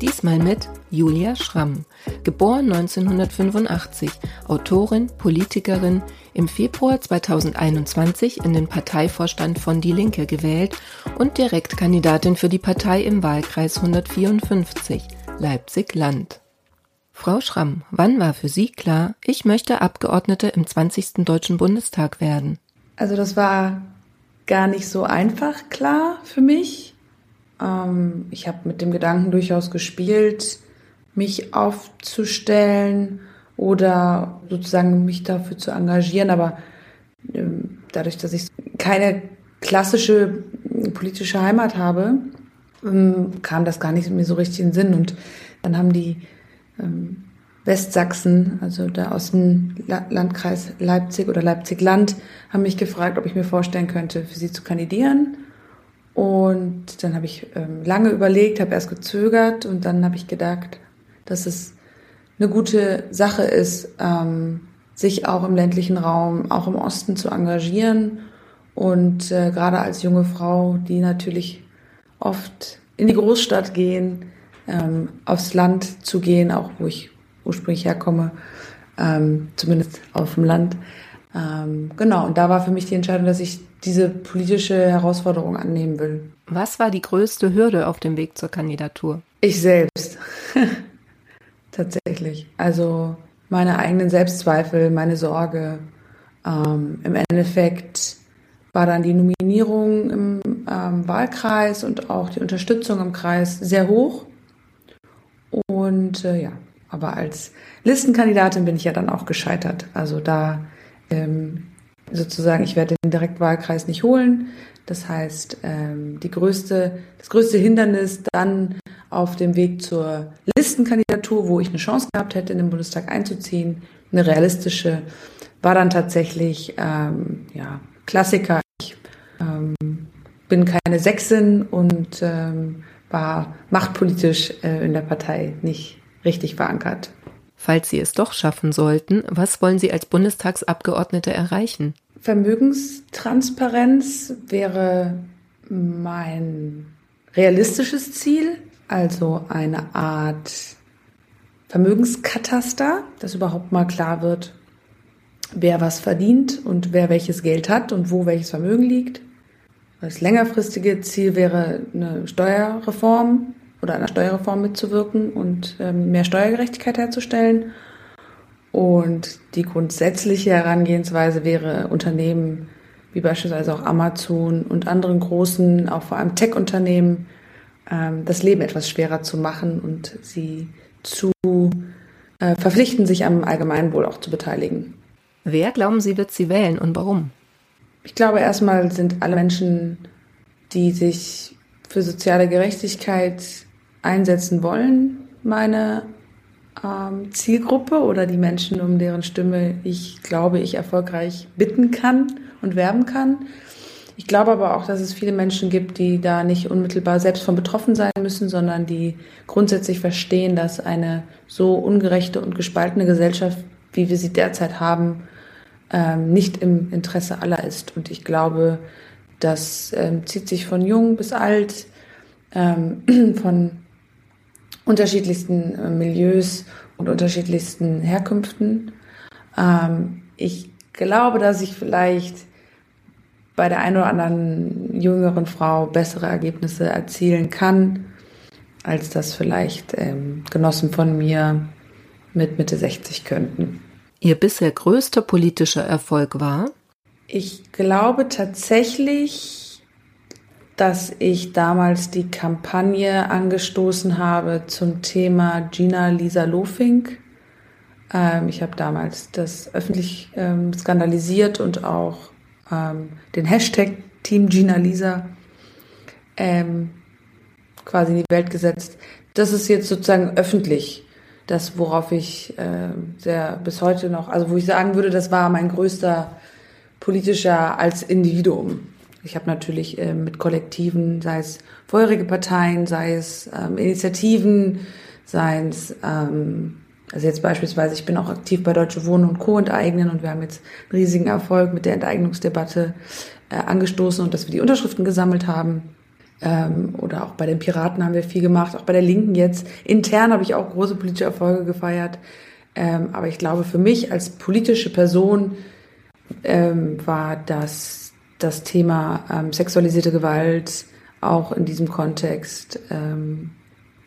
Diesmal mit Julia Schramm, geboren 1985, Autorin, Politikerin, im Februar 2021 in den Parteivorstand von Die Linke gewählt und Direktkandidatin für die Partei im Wahlkreis 154, Leipzig-Land. Frau Schramm, wann war für Sie klar, ich möchte Abgeordnete im 20. Deutschen Bundestag werden? Also das war gar nicht so einfach klar für mich. Ähm, ich habe mit dem Gedanken durchaus gespielt, mich aufzustellen oder sozusagen mich dafür zu engagieren. Aber ähm, dadurch, dass ich keine klassische politische Heimat habe, ähm, kam das gar nicht mir so richtig in den Sinn. Und dann haben die ähm, Westsachsen, also der Außenlandkreis Leipzig oder Leipzig-Land, haben mich gefragt, ob ich mir vorstellen könnte, für sie zu kandidieren. Und dann habe ich ähm, lange überlegt, habe erst gezögert und dann habe ich gedacht, dass es eine gute Sache ist, ähm, sich auch im ländlichen Raum, auch im Osten zu engagieren. Und äh, gerade als junge Frau, die natürlich oft in die Großstadt gehen, ähm, aufs Land zu gehen, auch wo ich ursprünglich herkomme, ähm, zumindest auf dem Land. Ähm, genau, und da war für mich die Entscheidung, dass ich diese politische Herausforderung annehmen will. Was war die größte Hürde auf dem Weg zur Kandidatur? Ich selbst. Tatsächlich. Also meine eigenen Selbstzweifel, meine Sorge. Ähm, Im Endeffekt war dann die Nominierung im ähm, Wahlkreis und auch die Unterstützung im Kreis sehr hoch. Und äh, ja, aber als Listenkandidatin bin ich ja dann auch gescheitert. Also da ähm, sozusagen, ich werde den Direktwahlkreis nicht holen. Das heißt, ähm, die größte, das größte Hindernis dann auf dem Weg zur Listenkandidatur, wo ich eine Chance gehabt hätte, in den Bundestag einzuziehen, eine realistische, war dann tatsächlich ähm, ja, Klassiker. Ich ähm, bin keine Sechsin und ähm, war machtpolitisch äh, in der Partei nicht richtig verankert. Falls Sie es doch schaffen sollten, was wollen Sie als Bundestagsabgeordnete erreichen? Vermögenstransparenz wäre mein realistisches Ziel, also eine Art Vermögenskataster, dass überhaupt mal klar wird, wer was verdient und wer welches Geld hat und wo welches Vermögen liegt. Das längerfristige Ziel wäre eine Steuerreform, oder einer Steuerreform mitzuwirken und ähm, mehr Steuergerechtigkeit herzustellen. Und die grundsätzliche Herangehensweise wäre, Unternehmen wie beispielsweise auch Amazon und anderen großen, auch vor allem Tech-Unternehmen, ähm, das Leben etwas schwerer zu machen und sie zu äh, verpflichten, sich am Allgemeinwohl auch zu beteiligen. Wer glauben Sie, wird sie wählen und warum? Ich glaube, erstmal sind alle Menschen, die sich für soziale Gerechtigkeit einsetzen wollen, meine ähm, Zielgruppe oder die Menschen, um deren Stimme ich glaube, ich erfolgreich bitten kann und werben kann. Ich glaube aber auch, dass es viele Menschen gibt, die da nicht unmittelbar selbst von betroffen sein müssen, sondern die grundsätzlich verstehen, dass eine so ungerechte und gespaltene Gesellschaft, wie wir sie derzeit haben, ähm, nicht im Interesse aller ist. Und ich glaube, das ähm, zieht sich von jung bis alt, ähm, von unterschiedlichsten äh, Milieus und unterschiedlichsten Herkünften. Ähm, ich glaube, dass ich vielleicht bei der einen oder anderen jüngeren Frau bessere Ergebnisse erzielen kann, als das vielleicht ähm, Genossen von mir mit Mitte 60 könnten. Ihr bisher größter politischer Erfolg war? Ich glaube tatsächlich, dass ich damals die Kampagne angestoßen habe zum Thema Gina Lisa Lofink. Ähm, ich habe damals das öffentlich ähm, skandalisiert und auch ähm, den Hashtag Team Gina Lisa ähm, quasi in die Welt gesetzt. Das ist jetzt sozusagen öffentlich, das worauf ich äh, sehr bis heute noch, also wo ich sagen würde, das war mein größter politischer als Individuum. Ich habe natürlich äh, mit Kollektiven, sei es vorherige Parteien, sei es ähm, Initiativen, sei es, ähm, also jetzt beispielsweise, ich bin auch aktiv bei Deutsche Wohnen und Co. enteignen und wir haben jetzt einen riesigen Erfolg mit der Enteignungsdebatte äh, angestoßen und dass wir die Unterschriften gesammelt haben. Ähm, oder auch bei den Piraten haben wir viel gemacht, auch bei der Linken jetzt. Intern habe ich auch große politische Erfolge gefeiert. Ähm, aber ich glaube, für mich als politische Person ähm, war das, das Thema ähm, sexualisierte Gewalt auch in diesem Kontext ähm,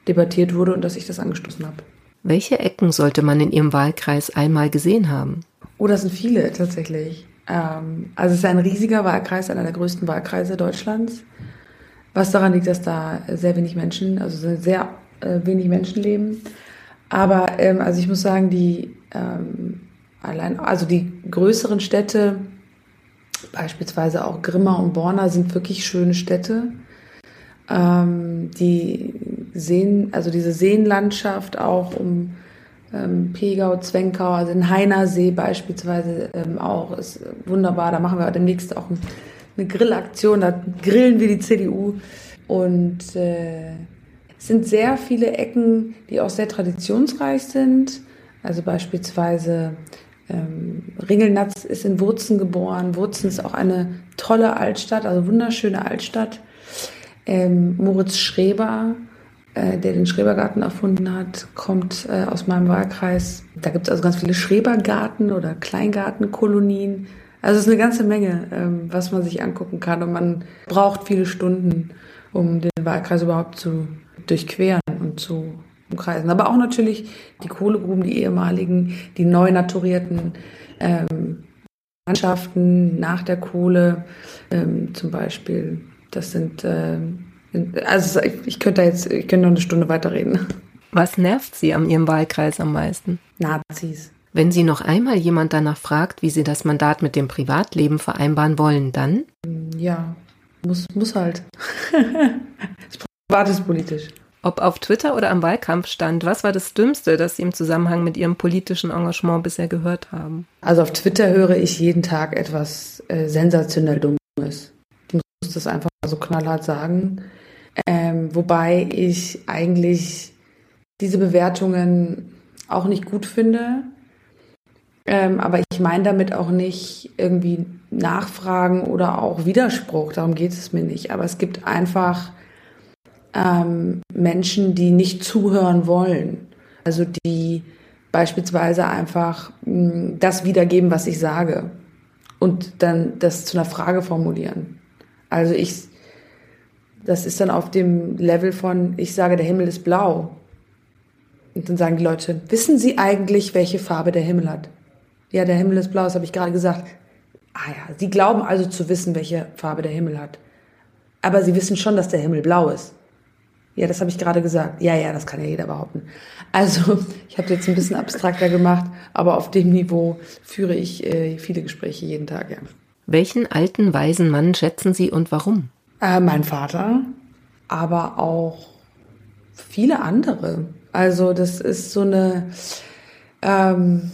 debattiert wurde und dass ich das angestoßen habe. Welche Ecken sollte man in Ihrem Wahlkreis einmal gesehen haben? Oh, das sind viele tatsächlich. Ähm, also es ist ein riesiger Wahlkreis, einer der größten Wahlkreise Deutschlands. Was daran liegt, dass da sehr wenig Menschen, also sehr äh, wenig Menschen leben. Aber ähm, also ich muss sagen, die ähm, allein, also die größeren Städte, beispielsweise auch Grimma und Borna, sind wirklich schöne Städte. Ähm, die Seen, also diese Seenlandschaft auch um ähm, Pegau, Zwenkau, also den Heinersee beispielsweise ähm, auch, ist wunderbar. Da machen wir demnächst auch eine Grillaktion, da grillen wir die CDU. Und äh, es sind sehr viele Ecken, die auch sehr traditionsreich sind. Also beispielsweise ähm, Ringelnatz ist in Wurzen geboren. Wurzen ist auch eine tolle Altstadt, also wunderschöne Altstadt. Ähm, Moritz Schreber äh, der den Schrebergarten erfunden hat, kommt äh, aus meinem Wahlkreis. Da gibt es also ganz viele Schrebergarten oder Kleingartenkolonien. Also es ist eine ganze Menge, ähm, was man sich angucken kann und man braucht viele Stunden, um den Wahlkreis überhaupt zu durchqueren und zu umkreisen. Aber auch natürlich die Kohlegruben, die ehemaligen, die neu naturierten ähm, Landschaften nach der Kohle ähm, zum Beispiel. Das sind ähm, also ich könnte jetzt, ich könnte noch eine Stunde weiterreden. Was nervt Sie an Ihrem Wahlkreis am meisten? Nazis. Wenn Sie noch einmal jemand danach fragt, wie Sie das Mandat mit dem Privatleben vereinbaren wollen, dann? Ja, muss, muss halt. das Privat ist politisch. Ob auf Twitter oder am Wahlkampfstand, was war das Dümmste, das Sie im Zusammenhang mit Ihrem politischen Engagement bisher gehört haben? Also auf Twitter höre ich jeden Tag etwas äh, sensationell Dummes. Ich muss das einfach so knallhart sagen. Ähm, wobei ich eigentlich diese Bewertungen auch nicht gut finde. Ähm, aber ich meine damit auch nicht irgendwie Nachfragen oder auch Widerspruch. Darum geht es mir nicht. Aber es gibt einfach ähm, Menschen, die nicht zuhören wollen. Also die beispielsweise einfach mh, hm, das wiedergeben, was ich sage. Und dann das zu einer Frage formulieren. Also ich das ist dann auf dem Level von, ich sage, der Himmel ist blau. Und dann sagen die Leute, wissen Sie eigentlich, welche Farbe der Himmel hat? Ja, der Himmel ist blau, das habe ich gerade gesagt. Ah ja, Sie glauben also zu wissen, welche Farbe der Himmel hat. Aber Sie wissen schon, dass der Himmel blau ist. Ja, das habe ich gerade gesagt. Ja, ja, das kann ja jeder behaupten. Also, ich habe jetzt ein bisschen abstrakter gemacht, aber auf dem Niveau führe ich äh, viele Gespräche jeden Tag, ja. Welchen alten, weisen Mann schätzen Sie und warum? Äh, mein Vater, aber auch viele andere. Also das ist so eine, ähm,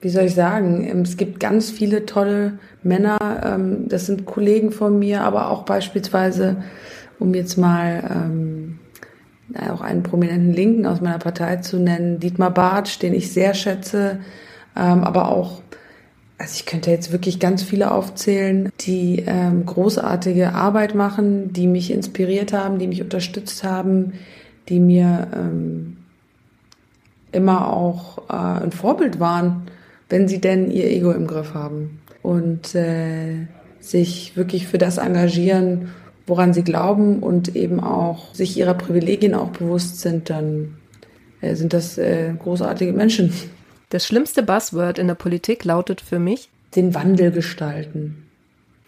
wie soll ich sagen, es gibt ganz viele tolle Männer, ähm, das sind Kollegen von mir, aber auch beispielsweise, um jetzt mal ähm, auch einen prominenten Linken aus meiner Partei zu nennen, Dietmar Bartsch, den ich sehr schätze, ähm, aber auch also ich könnte jetzt wirklich ganz viele aufzählen, die ähm, großartige Arbeit machen, die mich inspiriert haben, die mich unterstützt haben, die mir ähm, immer auch äh, ein Vorbild waren, wenn sie denn ihr Ego im Griff haben. Und äh, sich wirklich für das engagieren, woran sie glauben und eben auch sich ihrer Privilegien auch bewusst sind, dann äh, sind das äh, großartige Menschen. Das schlimmste Buzzword in der Politik lautet für mich den Wandel gestalten.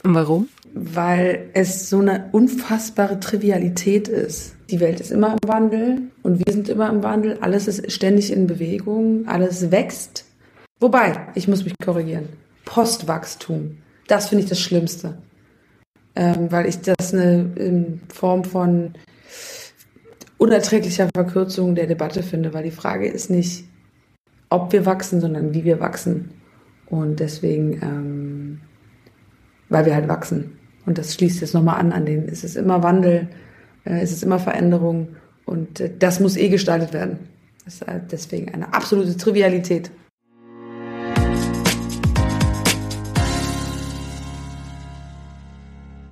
Und warum? Weil es so eine unfassbare Trivialität ist. Die Welt ist immer im Wandel und wir sind immer im Wandel. Alles ist ständig in Bewegung, alles wächst. Wobei, ich muss mich korrigieren. Postwachstum. Das finde ich das Schlimmste. Ähm, weil ich das eine Form von unerträglicher Verkürzung der Debatte finde, weil die Frage ist nicht, ob wir wachsen, sondern wie wir wachsen. Und deswegen ähm, weil wir halt wachsen. Und das schließt jetzt nochmal an an den, es ist immer Wandel, äh, es ist immer Veränderung und äh, das muss eh gestaltet werden. Das ist deswegen eine absolute Trivialität.